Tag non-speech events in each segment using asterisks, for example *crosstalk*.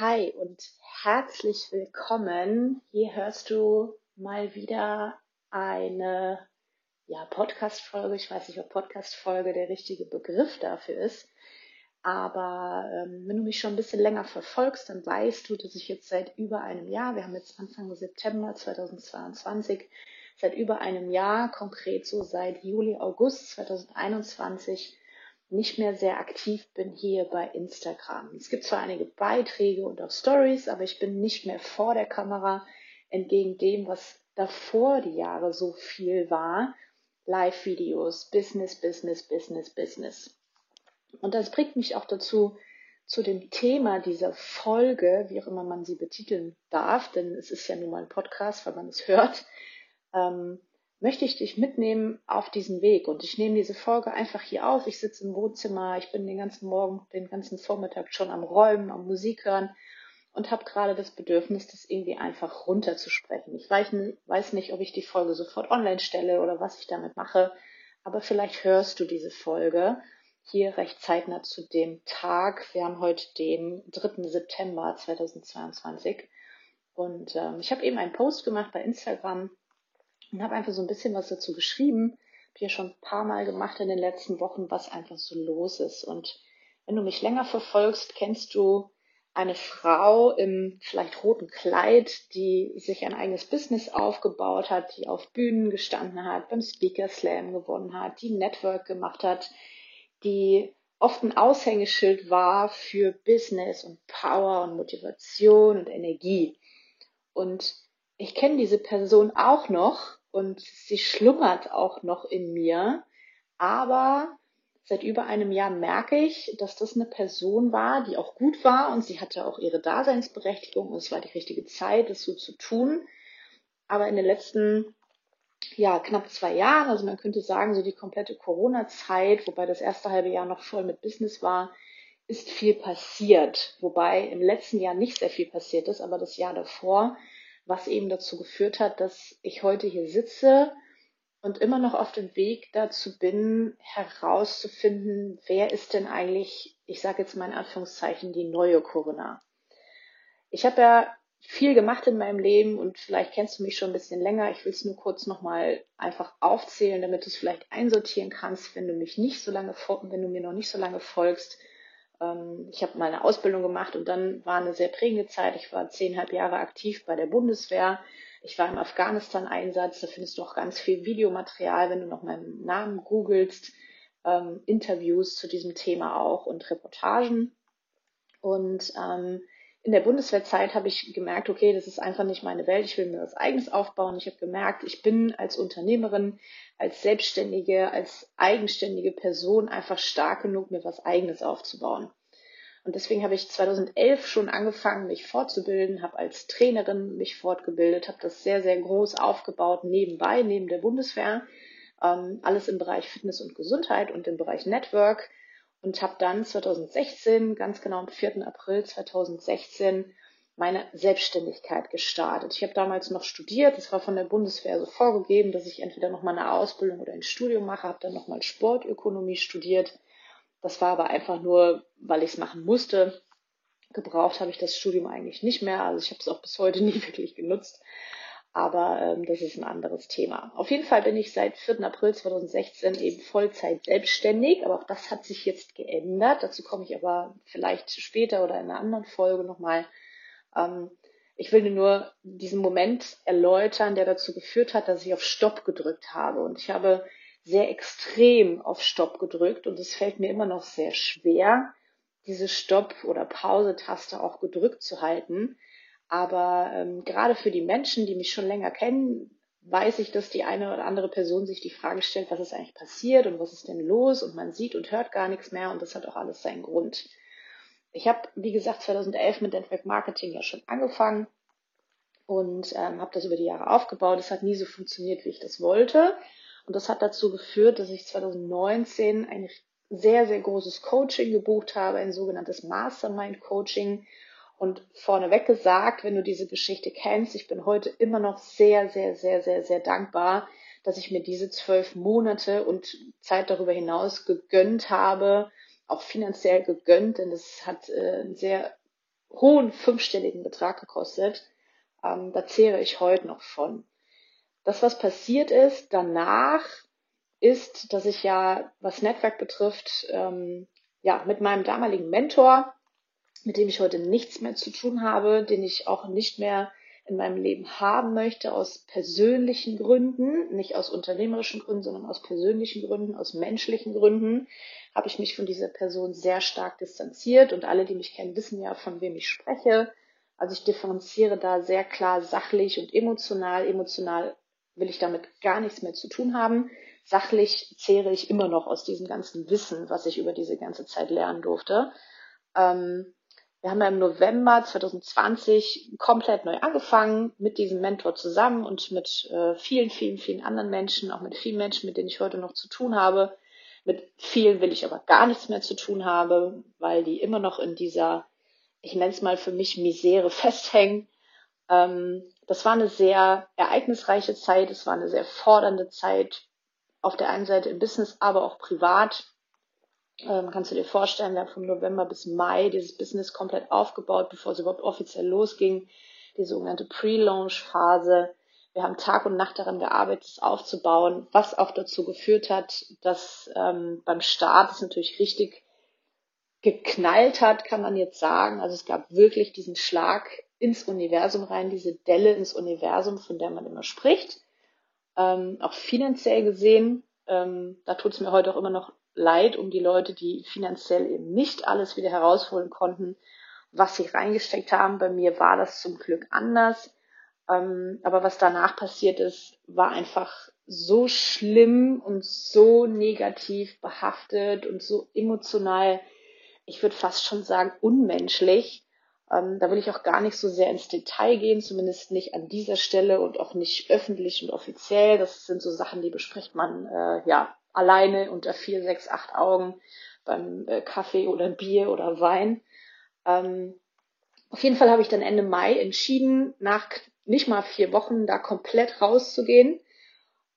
Hi und herzlich willkommen. Hier hörst du mal wieder eine ja, Podcast-Folge. Ich weiß nicht, ob Podcast-Folge der richtige Begriff dafür ist. Aber ähm, wenn du mich schon ein bisschen länger verfolgst, dann weißt du, dass ich jetzt seit über einem Jahr, wir haben jetzt Anfang September 2022, seit über einem Jahr, konkret so seit Juli, August 2021, nicht mehr sehr aktiv bin hier bei Instagram. Es gibt zwar einige Beiträge und auch Stories, aber ich bin nicht mehr vor der Kamera, entgegen dem, was davor die Jahre so viel war. Live-Videos, Business, Business, Business, Business. Und das bringt mich auch dazu, zu dem Thema dieser Folge, wie auch immer man sie betiteln darf, denn es ist ja nun mal ein Podcast, weil man es hört, ähm, möchte ich dich mitnehmen auf diesen Weg. Und ich nehme diese Folge einfach hier auf. Ich sitze im Wohnzimmer, ich bin den ganzen Morgen, den ganzen Vormittag schon am Räumen, am Musik hören und habe gerade das Bedürfnis, das irgendwie einfach runterzusprechen. Ich weiß nicht, ob ich die Folge sofort online stelle oder was ich damit mache, aber vielleicht hörst du diese Folge hier recht zeitnah zu dem Tag. Wir haben heute den 3. September 2022 und ähm, ich habe eben einen Post gemacht bei Instagram und habe einfach so ein bisschen was dazu geschrieben. Habe hier schon ein paar Mal gemacht in den letzten Wochen, was einfach so los ist. Und wenn du mich länger verfolgst, kennst du eine Frau im vielleicht roten Kleid, die sich ein eigenes Business aufgebaut hat, die auf Bühnen gestanden hat, beim Speaker Slam gewonnen hat, die Network gemacht hat, die oft ein Aushängeschild war für Business und Power und Motivation und Energie. Und ich kenne diese Person auch noch und sie schlummert auch noch in mir. Aber seit über einem Jahr merke ich, dass das eine Person war, die auch gut war und sie hatte auch ihre Daseinsberechtigung und es war die richtige Zeit, das so zu tun. Aber in den letzten ja, knapp zwei Jahren, also man könnte sagen, so die komplette Corona-Zeit, wobei das erste halbe Jahr noch voll mit Business war, ist viel passiert. Wobei im letzten Jahr nicht sehr viel passiert ist, aber das Jahr davor was eben dazu geführt hat, dass ich heute hier sitze und immer noch auf dem Weg dazu bin, herauszufinden, wer ist denn eigentlich, ich sage jetzt mal in Anführungszeichen, die neue Corinna. Ich habe ja viel gemacht in meinem Leben und vielleicht kennst du mich schon ein bisschen länger. Ich will es nur kurz nochmal einfach aufzählen, damit du es vielleicht einsortieren kannst, wenn du mich nicht so lange, wenn du mir noch nicht so lange folgst ähm, ich habe mal eine Ausbildung gemacht und dann war eine sehr prägende Zeit. Ich war zehnhalb Jahre aktiv bei der Bundeswehr. Ich war im Afghanistan-Einsatz. Da findest du auch ganz viel Videomaterial, wenn du noch meinen Namen googelst. Ähm, Interviews zu diesem Thema auch und Reportagen. Und ähm, in der Bundeswehrzeit habe ich gemerkt, okay, das ist einfach nicht meine Welt, ich will mir was eigenes aufbauen. Ich habe gemerkt, ich bin als Unternehmerin, als Selbstständige, als eigenständige Person einfach stark genug, mir was eigenes aufzubauen. Und deswegen habe ich 2011 schon angefangen, mich fortzubilden, habe als Trainerin mich fortgebildet, habe das sehr, sehr groß aufgebaut, nebenbei, neben der Bundeswehr, ähm, alles im Bereich Fitness und Gesundheit und im Bereich Network und habe dann 2016, ganz genau am 4. April 2016, meine Selbstständigkeit gestartet. Ich habe damals noch studiert, es war von der Bundeswehr so vorgegeben, dass ich entweder noch mal eine Ausbildung oder ein Studium mache, habe dann noch mal Sportökonomie studiert. Das war aber einfach nur, weil ich es machen musste. Gebraucht habe ich das Studium eigentlich nicht mehr, also ich habe es auch bis heute *laughs* nie wirklich genutzt. Aber ähm, das ist ein anderes Thema. Auf jeden Fall bin ich seit 4. April 2016 eben Vollzeit selbstständig, aber auch das hat sich jetzt geändert. Dazu komme ich aber vielleicht später oder in einer anderen Folge nochmal. Ähm, ich will nur diesen Moment erläutern, der dazu geführt hat, dass ich auf Stopp gedrückt habe. Und ich habe sehr extrem auf Stopp gedrückt und es fällt mir immer noch sehr schwer, diese Stopp- oder Pause-Taste auch gedrückt zu halten aber ähm, gerade für die Menschen, die mich schon länger kennen, weiß ich, dass die eine oder andere Person sich die Frage stellt, was ist eigentlich passiert und was ist denn los und man sieht und hört gar nichts mehr und das hat auch alles seinen Grund. Ich habe, wie gesagt, 2011 mit Network Marketing ja schon angefangen und ähm, habe das über die Jahre aufgebaut. Es hat nie so funktioniert, wie ich das wollte. Und das hat dazu geführt, dass ich 2019 ein sehr, sehr großes Coaching gebucht habe, ein sogenanntes Mastermind Coaching, und vorneweg gesagt, wenn du diese Geschichte kennst, ich bin heute immer noch sehr, sehr, sehr, sehr, sehr dankbar, dass ich mir diese zwölf Monate und Zeit darüber hinaus gegönnt habe, auch finanziell gegönnt, denn das hat äh, einen sehr hohen fünfstelligen Betrag gekostet. Ähm, da zehre ich heute noch von. Das, was passiert ist danach, ist, dass ich ja, was Netzwerk betrifft, ähm, ja, mit meinem damaligen Mentor, mit dem ich heute nichts mehr zu tun habe, den ich auch nicht mehr in meinem Leben haben möchte, aus persönlichen Gründen, nicht aus unternehmerischen Gründen, sondern aus persönlichen Gründen, aus menschlichen Gründen, habe ich mich von dieser Person sehr stark distanziert und alle, die mich kennen, wissen ja, von wem ich spreche. Also ich differenziere da sehr klar sachlich und emotional. Emotional will ich damit gar nichts mehr zu tun haben. Sachlich zehre ich immer noch aus diesem ganzen Wissen, was ich über diese ganze Zeit lernen durfte. Ähm, wir haben ja im November 2020 komplett neu angefangen mit diesem Mentor zusammen und mit äh, vielen, vielen, vielen anderen Menschen, auch mit vielen Menschen, mit denen ich heute noch zu tun habe. Mit vielen will ich aber gar nichts mehr zu tun haben, weil die immer noch in dieser, ich nenne es mal für mich Misere festhängen. Ähm, das war eine sehr ereignisreiche Zeit, es war eine sehr fordernde Zeit, auf der einen Seite im Business, aber auch privat. Ähm, kannst du dir vorstellen, wir haben vom November bis Mai dieses Business komplett aufgebaut, bevor es überhaupt offiziell losging. Die sogenannte Pre-Launch-Phase. Wir haben Tag und Nacht daran gearbeitet, es aufzubauen, was auch dazu geführt hat, dass ähm, beim Start es natürlich richtig geknallt hat, kann man jetzt sagen. Also es gab wirklich diesen Schlag ins Universum rein, diese Delle ins Universum, von der man immer spricht. Ähm, auch finanziell gesehen, ähm, da tut es mir heute auch immer noch leid um die Leute, die finanziell eben nicht alles wieder herausholen konnten, was sie reingesteckt haben. Bei mir war das zum Glück anders. Ähm, aber was danach passiert ist, war einfach so schlimm und so negativ behaftet und so emotional, ich würde fast schon sagen, unmenschlich. Ähm, da will ich auch gar nicht so sehr ins Detail gehen, zumindest nicht an dieser Stelle und auch nicht öffentlich und offiziell. Das sind so Sachen, die bespricht man äh, ja alleine unter vier, sechs, acht Augen beim äh, Kaffee oder Bier oder Wein. Ähm, auf jeden Fall habe ich dann Ende Mai entschieden, nach nicht mal vier Wochen da komplett rauszugehen.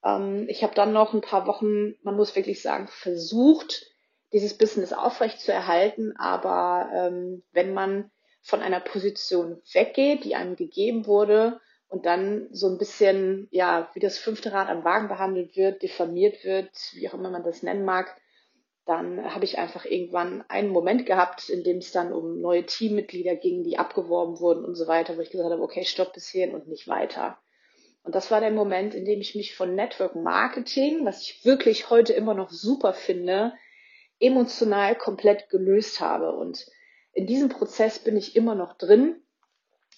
Ähm, ich habe dann noch ein paar Wochen, man muss wirklich sagen, versucht, dieses Business aufrecht zu erhalten. Aber ähm, wenn man von einer Position weggeht, die einem gegeben wurde, und dann so ein bisschen, ja, wie das fünfte Rad am Wagen behandelt wird, diffamiert wird, wie auch immer man das nennen mag, dann habe ich einfach irgendwann einen Moment gehabt, in dem es dann um neue Teammitglieder ging, die abgeworben wurden und so weiter, wo ich gesagt habe, okay, stopp bis hierhin und nicht weiter. Und das war der Moment, in dem ich mich von Network Marketing, was ich wirklich heute immer noch super finde, emotional komplett gelöst habe. Und in diesem Prozess bin ich immer noch drin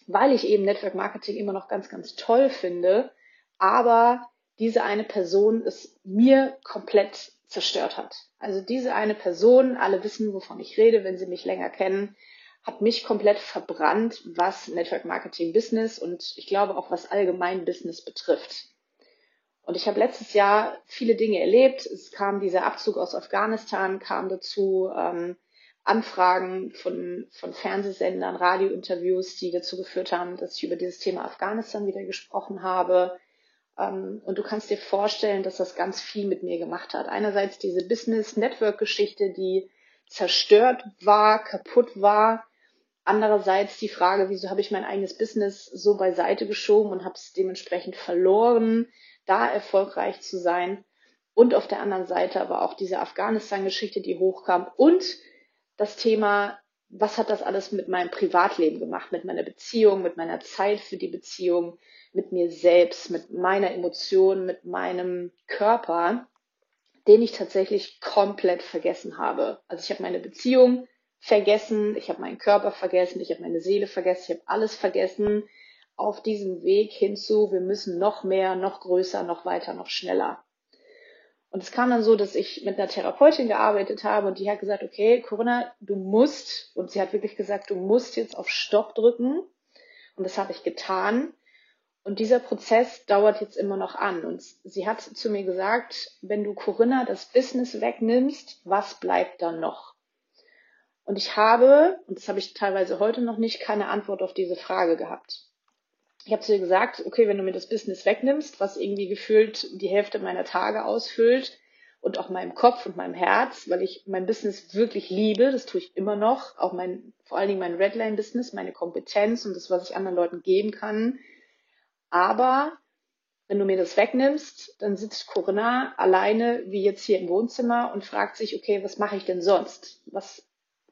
weil ich eben Network Marketing immer noch ganz, ganz toll finde, aber diese eine Person es mir komplett zerstört hat. Also diese eine Person, alle wissen, wovon ich rede, wenn sie mich länger kennen, hat mich komplett verbrannt, was Network Marketing Business und ich glaube auch was allgemein Business betrifft. Und ich habe letztes Jahr viele Dinge erlebt. Es kam dieser Abzug aus Afghanistan, kam dazu, ähm, Anfragen von, von Fernsehsendern, Radiointerviews, die dazu geführt haben, dass ich über dieses Thema Afghanistan wieder gesprochen habe. Ähm, und du kannst dir vorstellen, dass das ganz viel mit mir gemacht hat. Einerseits diese Business-Network-Geschichte, die zerstört war, kaputt war. Andererseits die Frage, wieso habe ich mein eigenes Business so beiseite geschoben und habe es dementsprechend verloren, da erfolgreich zu sein. Und auf der anderen Seite aber auch diese Afghanistan-Geschichte, die hochkam und das Thema, was hat das alles mit meinem Privatleben gemacht, mit meiner Beziehung, mit meiner Zeit für die Beziehung, mit mir selbst, mit meiner Emotion, mit meinem Körper, den ich tatsächlich komplett vergessen habe. Also ich habe meine Beziehung vergessen, ich habe meinen Körper vergessen, ich habe meine Seele vergessen, ich habe alles vergessen auf diesem Weg hinzu, wir müssen noch mehr, noch größer, noch weiter, noch schneller. Und es kam dann so, dass ich mit einer Therapeutin gearbeitet habe und die hat gesagt, okay, Corinna, du musst, und sie hat wirklich gesagt, du musst jetzt auf Stopp drücken. Und das habe ich getan. Und dieser Prozess dauert jetzt immer noch an. Und sie hat zu mir gesagt, wenn du Corinna das Business wegnimmst, was bleibt dann noch? Und ich habe, und das habe ich teilweise heute noch nicht, keine Antwort auf diese Frage gehabt ich habe zu ihr gesagt, okay, wenn du mir das Business wegnimmst, was irgendwie gefühlt die Hälfte meiner Tage ausfüllt, und auch meinem Kopf und meinem Herz, weil ich mein Business wirklich liebe. Das tue ich immer noch. Auch mein, vor allen Dingen mein Redline-Business, meine Kompetenz und das, was ich anderen Leuten geben kann. Aber wenn du mir das wegnimmst, dann sitzt Corinna alleine, wie jetzt hier im Wohnzimmer und fragt sich, okay, was mache ich denn sonst? Was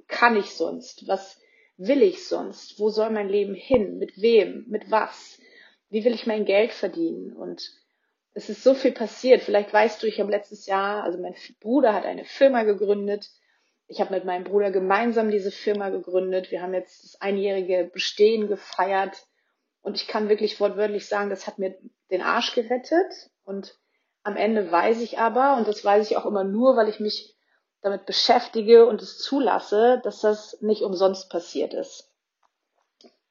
kann ich sonst? Was will ich sonst? Wo soll mein Leben hin? Mit wem? Mit was? Wie will ich mein Geld verdienen? Und es ist so viel passiert. Vielleicht weißt du, ich habe letztes Jahr, also mein Bruder hat eine Firma gegründet. Ich habe mit meinem Bruder gemeinsam diese Firma gegründet. Wir haben jetzt das einjährige Bestehen gefeiert. Und ich kann wirklich wortwörtlich sagen, das hat mir den Arsch gerettet. Und am Ende weiß ich aber, und das weiß ich auch immer nur, weil ich mich damit beschäftige und es zulasse, dass das nicht umsonst passiert ist.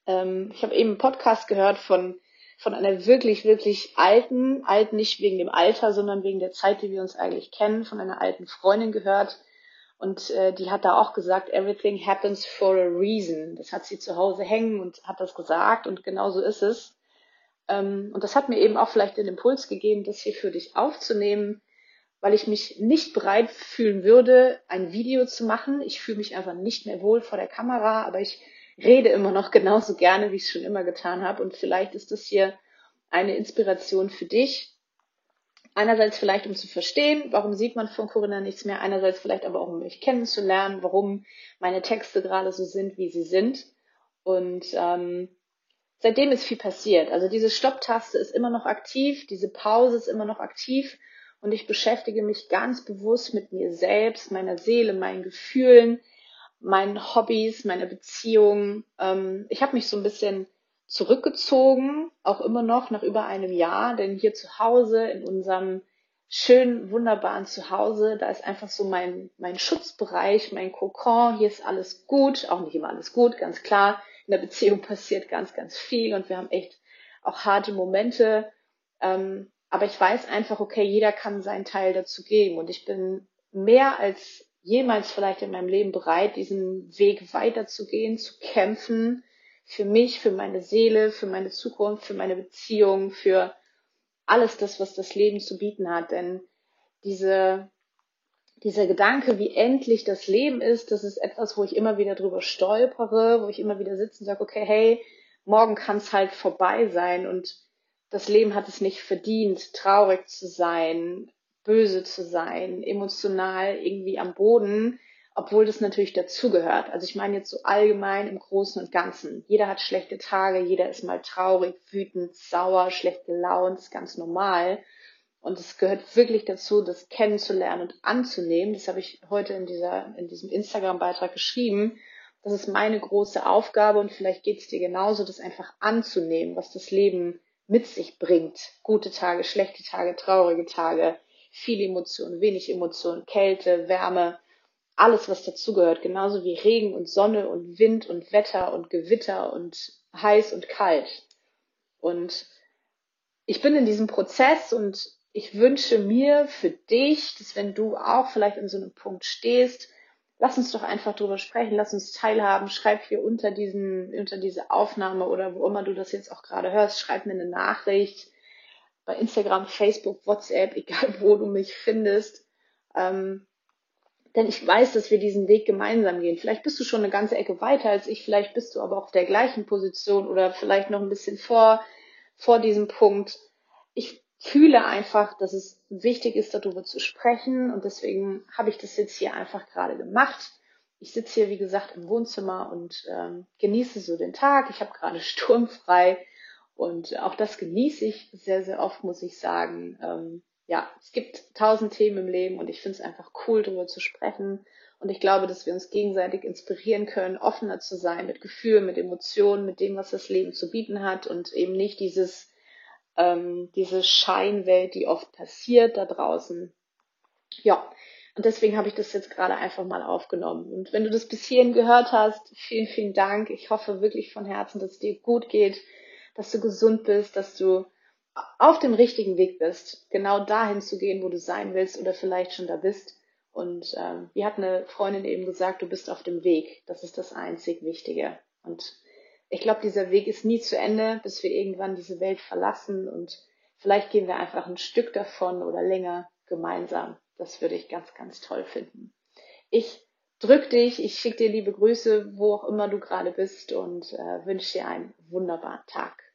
Ähm, ich habe eben einen Podcast gehört von, von einer wirklich, wirklich alten, alt nicht wegen dem Alter, sondern wegen der Zeit, die wir uns eigentlich kennen, von einer alten Freundin gehört. Und äh, die hat da auch gesagt, everything happens for a reason. Das hat sie zu Hause hängen und hat das gesagt und genau so ist es. Ähm, und das hat mir eben auch vielleicht den Impuls gegeben, das hier für dich aufzunehmen, weil ich mich nicht bereit fühlen würde, ein Video zu machen. Ich fühle mich einfach nicht mehr wohl vor der Kamera, aber ich rede immer noch *laughs* genauso gerne, wie ich es schon immer getan habe. Und vielleicht ist das hier eine Inspiration für dich. Einerseits vielleicht, um zu verstehen, warum sieht man von Corinna nichts mehr. Einerseits vielleicht aber auch, um mich kennenzulernen, warum meine Texte gerade so sind, wie sie sind. Und ähm, seitdem ist viel passiert. Also diese Stopptaste ist immer noch aktiv, diese Pause ist immer noch aktiv und ich beschäftige mich ganz bewusst mit mir selbst, meiner Seele, meinen Gefühlen, meinen Hobbys, meiner Beziehung. Ähm, ich habe mich so ein bisschen zurückgezogen, auch immer noch nach über einem Jahr, denn hier zu Hause in unserem schönen, wunderbaren Zuhause, da ist einfach so mein, mein Schutzbereich, mein Kokon, hier ist alles gut, auch nicht immer alles gut, ganz klar. In der Beziehung *laughs* passiert ganz, ganz viel und wir haben echt auch harte Momente. Ähm, aber ich weiß einfach, okay, jeder kann seinen Teil dazu geben. Und ich bin mehr als jemals vielleicht in meinem Leben bereit, diesen Weg weiterzugehen, zu kämpfen, für mich, für meine Seele, für meine Zukunft, für meine Beziehung, für alles das, was das Leben zu bieten hat. Denn diese, dieser Gedanke, wie endlich das Leben ist, das ist etwas, wo ich immer wieder drüber stolpere, wo ich immer wieder sitze und sage, okay, hey, morgen kann es halt vorbei sein und das Leben hat es nicht verdient, traurig zu sein, böse zu sein, emotional irgendwie am Boden, obwohl das natürlich dazugehört. Also ich meine jetzt so allgemein im Großen und Ganzen. Jeder hat schlechte Tage, jeder ist mal traurig, wütend, sauer, schlecht gelaunt, ist ganz normal. Und es gehört wirklich dazu, das kennenzulernen und anzunehmen. Das habe ich heute in, dieser, in diesem Instagram-Beitrag geschrieben. Das ist meine große Aufgabe und vielleicht geht es dir genauso, das einfach anzunehmen, was das Leben mit sich bringt. Gute Tage, schlechte Tage, traurige Tage, viel Emotionen, wenig Emotionen, Kälte, Wärme, alles, was dazugehört, genauso wie Regen und Sonne und Wind und Wetter und Gewitter und heiß und kalt. Und ich bin in diesem Prozess und ich wünsche mir für dich, dass wenn du auch vielleicht in so einem Punkt stehst, lass uns doch einfach drüber sprechen, lass uns teilhaben, schreib hier unter diesen, unter diese Aufnahme oder wo immer du das jetzt auch gerade hörst, schreib mir eine Nachricht bei Instagram, Facebook, WhatsApp, *laughs* egal wo du mich findest. Ähm, denn ich weiß, dass wir diesen Weg gemeinsam gehen. Vielleicht bist du schon eine ganze Ecke weiter als ich, vielleicht bist du aber auf der gleichen Position oder vielleicht noch ein bisschen vor, vor diesem Punkt. Fühle einfach, dass es wichtig ist, darüber zu sprechen und deswegen habe ich das jetzt hier einfach gerade gemacht. Ich sitze hier, wie gesagt, im Wohnzimmer und ähm, genieße so den Tag. Ich habe gerade *laughs* sturmfrei und auch das genieße ich sehr, sehr oft, muss ich sagen. Ähm, ja, es gibt tausend Themen im Leben und ich finde es einfach cool, darüber zu sprechen. Und ich glaube, dass wir uns gegenseitig inspirieren können, offener zu sein mit Gefühlen, mit Emotionen, mit dem, was das Leben zu bieten hat und eben nicht dieses ähm, diese Scheinwelt, die oft passiert da draußen. Ja, und deswegen habe ich das jetzt gerade einfach mal aufgenommen. Und wenn du das bis hierhin gehört hast, vielen, vielen Dank. Ich hoffe wirklich von Herzen, dass es dir gut geht, dass du gesund bist, dass du auf dem richtigen Weg bist, genau dahin zu gehen, wo du sein willst oder vielleicht schon da bist. Und ähm, wie hat eine Freundin eben gesagt, du bist auf dem Weg. Das ist das einzig Wichtige. Und ich glaube, dieser Weg ist nie zu Ende, bis wir irgendwann diese Welt verlassen und vielleicht gehen wir einfach ein Stück davon oder länger gemeinsam. Das würde ich ganz, ganz toll finden. Ich drück dich, ich schicke dir liebe Grüße, wo auch immer du gerade bist und äh, wünsche dir einen wunderbaren Tag.